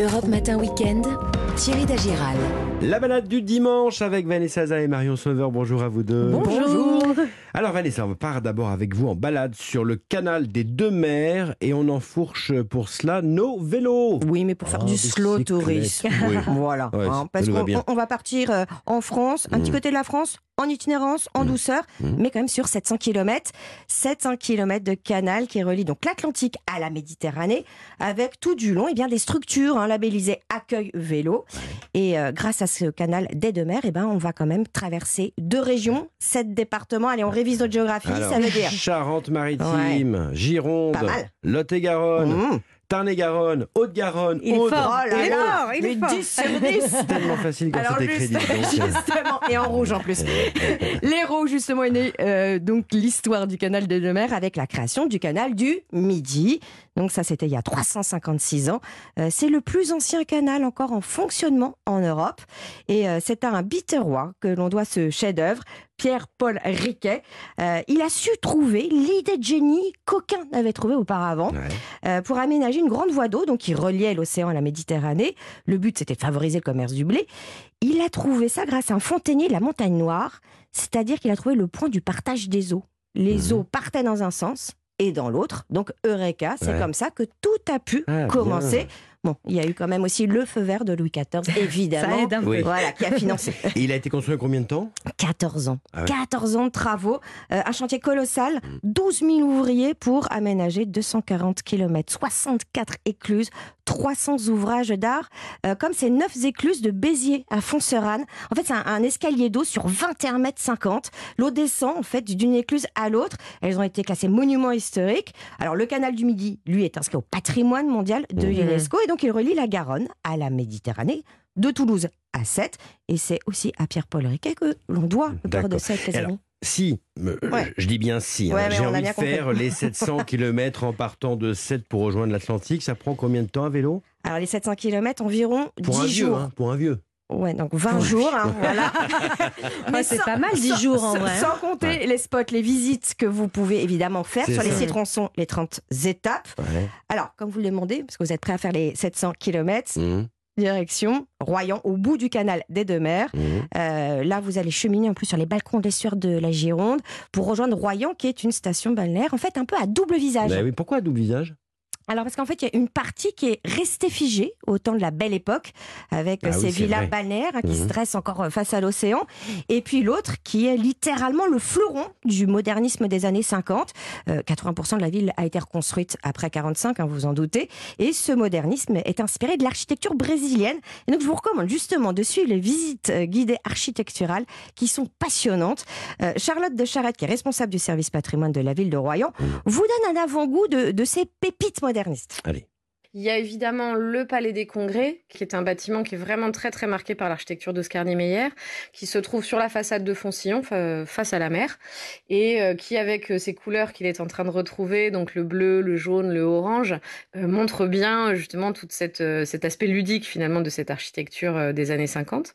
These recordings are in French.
Europe Matin Weekend, Thierry Dagiral. La balade du dimanche avec Vanessa Zaza et Marion Sauveur. Bonjour à vous deux. Bonjour. Alors Vanessa, on part d'abord avec vous en balade sur le canal des deux mers et on enfourche pour cela nos vélos. Oui, mais pour faire Oh, du slow tourisme. Oui. Voilà. Ouais, hein, parce va qu'on va partir euh, en France, un petit Mm. côté de la France, en itinérance, en douceur, Mm. mais quand même sur 700 km. 700 km de canal qui relie donc l'Atlantique à la Méditerranée, avec tout du long et bien des structures hein, labellisées accueil vélo. Et euh, grâce à ce canal des deux mers, eh ben, on va quand même traverser deux régions, sept départements. Allez, on révise notre géographie, Alors, ça veut dire. Charente-Maritime, Gironde, Pas mal. Lot-et-Garonne, Mm. Tarn-et-Garonne, Haute-Garonne, Il est Aude. fort. Oh là il est là, fort, il est mais fort. 10 sur 10 Tellement facile quand dis donc. justement, et en rouge en plus. L'héros justement est né euh, donc l'histoire du canal des deux mers avec la création du canal du Midi. Donc ça c'était il y a 356 ans. Euh, c'est le plus ancien canal encore en fonctionnement en Europe et euh, c'est à un biterrois que l'on doit ce chef-d'œuvre. Pierre-Paul Riquet, Euh, il a su trouver l'idée de génie qu'aucun n'avait trouvé auparavant Ouais. euh, pour aménager une grande voie d'eau donc qui reliait l'océan à la Méditerranée. Le but, c'était de favoriser le commerce du blé. Il a trouvé ça grâce à un fontainier de la Montagne Noire, c'est-à-dire qu'il a trouvé le point du partage des eaux. Les Mhm. eaux partaient dans un sens et dans l'autre. Donc, Eureka, c'est Ouais. comme ça que tout a pu Ah, bien. Bon, il y a eu quand même aussi le feu vert de Louis XIV, évidemment. Ça aide un peu. Oui. Voilà, qui a financé. Et il a été construit en combien de temps? 14 ans. Ah ouais. 14 ans de travaux. Euh, un chantier colossal. Mm. 12 000 ouvriers pour aménager 240 km, 64 écluses, 300 ouvrages d'art, euh, comme ces 9 écluses de Béziers à Fonserane. En fait, c'est un, un escalier d'eau sur 21 mètres 50. L'eau descend, en fait, d'une écluse à l'autre. Elles ont été classées monuments historiques. Alors, le canal du Midi, lui, est inscrit au patrimoine mondial de Mhm. l'UNESCO. Donc, il relie la Garonne à la Méditerranée, de Toulouse à Sète. Et c'est aussi à Pierre-Paul Riquet que l'on doit le port de. Sète, les amis. Si, me- Ouais. je dis bien si, hein, Ouais, j'ai envie de faire compris. les 700 km en partant de 7 pour rejoindre l'Atlantique. Ça prend combien de temps à vélo? Alors, les 700 km, environ Pour 10 un vieux, jours. hein, pour un vieux. Ouais, donc 20 jours, hein, voilà. Ouais, c'est pas mal, 10 sans- jours, en vrai. Sans compter les spots, les visites que vous pouvez évidemment faire sur les six tronçons, les 30 étapes. Alors, comme vous le demandez, parce que vous êtes prêts à faire les 700 km, Mmh, direction Royan, au bout du canal des deux mers. mmh. Euh, là, vous allez cheminer en plus sur les balcons des sueurs de la Gironde pour rejoindre Royan, qui est une station balnéaire, en fait, un peu à double visage. Bah oui, pourquoi à double visage? Alors parce qu'en fait, il y a une partie qui est restée figée au temps de la belle époque, avec Ah euh, oui, ces villas balnéaires hein, qui se Mhm. dressent encore euh, face à l'océan, et puis l'autre qui est littéralement le fleuron du modernisme des années 50. Euh, 80% de la ville a été reconstruite après 45, hein, vous en doutez, et ce modernisme est inspiré de l'architecture brésilienne. Et donc je vous recommande justement de suivre les visites euh, guidées architecturales qui sont passionnantes. Euh, Charlotte de Charette, qui est responsable du service patrimoine de la ville de Royan, vous donne un avant-goût de, de ces pépites Allez. Il y a évidemment le Palais des Congrès, qui est un bâtiment qui est vraiment très très marqué par l'architecture d'Oscar Niemeyer, qui se trouve sur la façade de Foncillon, fa- face à la mer, et euh, qui, avec euh, ces couleurs qu'il est en train de retrouver, donc le bleu, le jaune, le orange, euh, montre bien justement tout cette, cet aspect ludique finalement de cette architecture des années 50.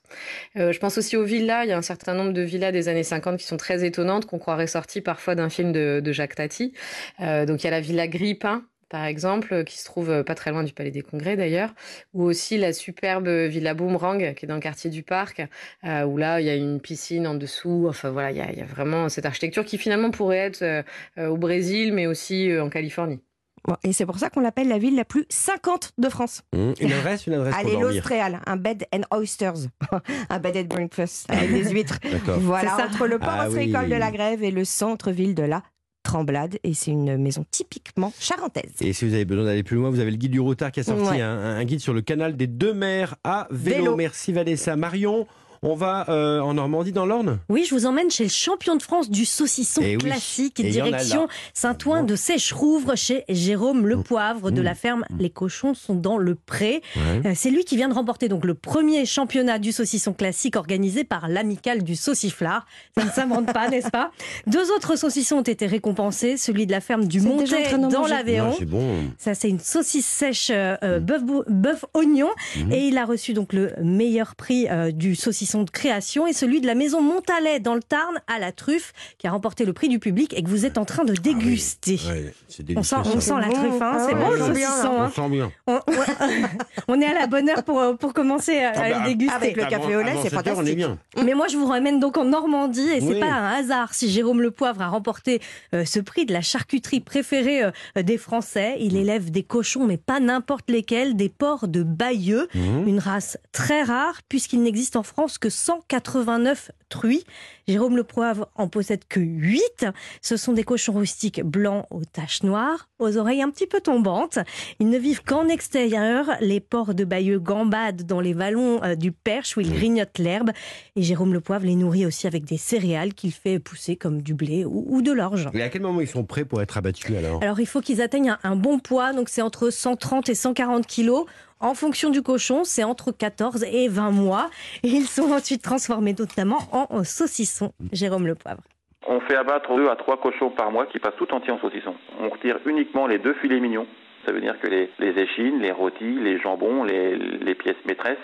Euh, je pense aussi aux villas, il y a un certain nombre de villas des années 50 qui sont très étonnantes, qu'on croirait sorties parfois d'un film de, de Jacques Tati. Donc il y a la villa Gripin, par exemple, euh, qui se trouve euh, pas très loin du Palais des Congrès d'ailleurs, ou aussi la superbe villa Boomerang, qui est dans le quartier du Parc, euh, où là, il y a une piscine en dessous. Enfin voilà, il y a, il y a vraiment cette architecture qui finalement pourrait être euh, au Brésil, mais aussi euh, en Californie. Bon, et c'est pour ça qu'on l'appelle la ville la plus 50 de France. Mmh. Une adresse, une adresse Allez, pour dormir. l'Austréal, un bed and oysters, un bed and breakfast avec des huîtres. D'accord. Voilà, entre le port Ah ostréicole oui. de la Grève et le centre-ville de la Tremblade. Et c'est une maison typiquement charentaise. Et si vous avez besoin d'aller plus loin, vous avez le guide du routard qui a sorti Ouais. un, un guide sur le canal des deux mers à vélo. Vélo. Merci Vanessa. Marion, on va euh, en Normandie dans l'Orne Oui, je vous emmène chez le champion de France du saucisson Eh oui. classique, Et direction. Saint-Ouen de Sècherouvre chez Jérôme Le Poivre de Mmh. la ferme Les Cochons sont dans le pré. Ouais. Euh, C'est lui qui vient de remporter donc le premier championnat du saucisson classique organisé par l'amicale du sauciflard. Ça ne s'invente pas, n'est-ce pas? Deux autres saucissons ont été récompensés, celui de la ferme du Montet dans l'Aveyron. Ah, bon. Ça, c'est une saucisse sèche euh, euh, bœuf, oignon. Et il a reçu donc le meilleur prix euh, du saucisson de création est celui de la maison Montalet dans le Tarn à la truffe qui a remporté le prix du public et que vous êtes en train de déguster. Ah Ouais, c'est On sent, on ça. sent la truffe, hein. c'est Ah bon c'est bien, saucisson. On hein. sent bien. On, ouais. On est à la bonne heure pour, euh, pour commencer à, à Ah bah, le déguster. avec le café au lait, c'est heure, On est fantastique. bien. Mais moi, je vous ramène donc en Normandie et c'est Oui. pas un hasard si Jérôme Le Poivre a remporté euh, ce prix de la charcuterie préférée euh, des Français. Il élève des cochons, mais pas n'importe lesquels, des porcs de Bayeux, Mhm. une race très rare puisqu'il n'existe en France que 189 truies. Jérôme Le Poivre en possède que 8. Ce sont des cochons rustiques blancs aux taches noires, aux oreilles un petit peu tombantes. Ils ne vivent qu'en extérieur. Les porcs de Bayeux gambadent dans les vallons euh, du Perche où ils grignotent l'herbe. Et Jérôme Le Poivre les nourrit aussi avec des céréales qu'il fait pousser comme du blé ou, de l'orge. Et à quel moment ils sont prêts pour être abattus alors? Alors il faut qu'ils atteignent un, un bon poids, donc c'est entre 130 et 140 kilos. En fonction du cochon, c'est entre 14 et 20 mois. Ils sont ensuite transformés notamment en saucissons. Jérôme Le Poivre. On fait abattre deux à trois cochons par mois qui passent tout entier en saucisson. On retire uniquement les deux filets mignons. Ça veut dire que les, échines, les rôtis, les jambons, les, pièces maîtresses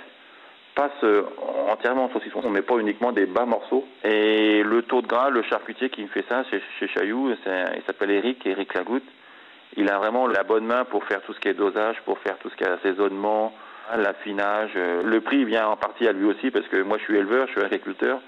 passent euh, entièrement en saucisson. On met pas uniquement des bas morceaux. Et le taux de gras, le charcutier qui me fait ça chez, chez Chaillou, il s'appelle Eric, Eric Lagoutte. Il a vraiment la bonne main pour faire tout ce qui est dosage, pour faire tout ce qui est assaisonnement, l'affinage. Euh, Le prix vient en partie à lui aussi parce que moi je suis éleveur, je suis agriculteur.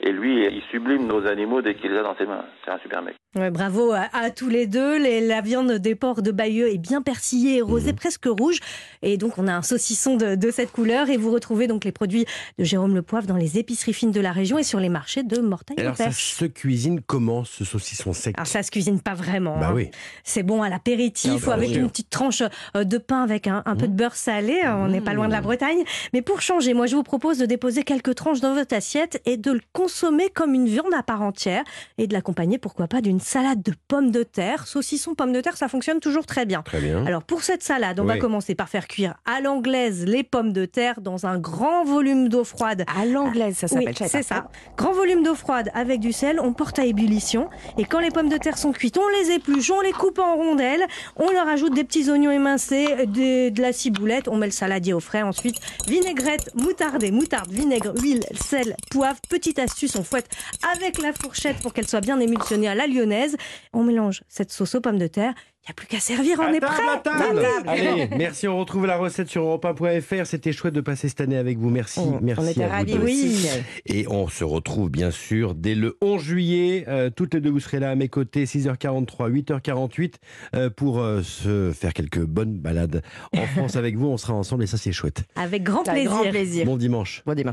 Et lui, il sublime nos animaux dès qu'il les a dans ses mains. C'est un super mec. Ouais, bravo à, à tous les deux. Les- la viande des porcs de Bayeux est bien persillée et rosée, presque rouge. Et donc, on a un saucisson de, de cette couleur. Et vous retrouvez donc les produits de Jérôme Le Poivre dans les épiceries fines de la région et sur les marchés de Mortagne Alors ça se cuisine comment ce saucisson sec Alors, ça se cuisine pas vraiment. Bah hein. oui. C'est bon à l'apéritif Ah, ou bah, avec une petite tranche euh, de pain avec un, un peu de beurre salé. On n'est pas loin Mmh. de la Bretagne. Mais pour changer, moi, je vous propose de déposer quelques tranches dans votre assiette et de le consommer comme une viande à part entière et de l'accompagner, pourquoi pas, d'une salade de pommes de terre. Saucisson, pommes de terre, ça fonctionne toujours très bien. Très bien. Alors pour cette salade, on va Oui. commencer par faire cuire à l'anglaise les pommes de terre dans un grand volume d'eau froide. À l'anglaise, ça Oui, s'appelle. savais c'est ça. Grand volume d'eau froide avec du sel, on porte à ébullition. Et quand les pommes de terre sont cuites, on les épluche, on les coupe en rondelles, on leur ajoute des petits oignons émincés, des- de la ciboulette, on met le saladier au frais. Ensuite, vinaigrette, moutarde et moutarde, vinaigre, huile, sel, poivre. Petite astuce, on fouette avec la fourchette pour qu'elle soit bien émulsionnée à la lyonnaise. On mélange cette sauce aux pommes de terre. Il n'y a plus qu'à servir, on À est prêt. Allez, merci. On retrouve la recette sur europe1.fr. C'était chouette de passer cette année avec vous. Merci. On, merci on était à vous ravis deux. aussi. Et on se retrouve bien sûr dès le 11 juillet. Euh, toutes les deux, vous serez là à mes côtés, 6h43, 8h48, euh, pour euh, se faire quelques bonnes balades en France avec vous. On sera ensemble et ça, c'est chouette. Avec grand plaisir. grand plaisir. Bon dimanche. Bon dimanche.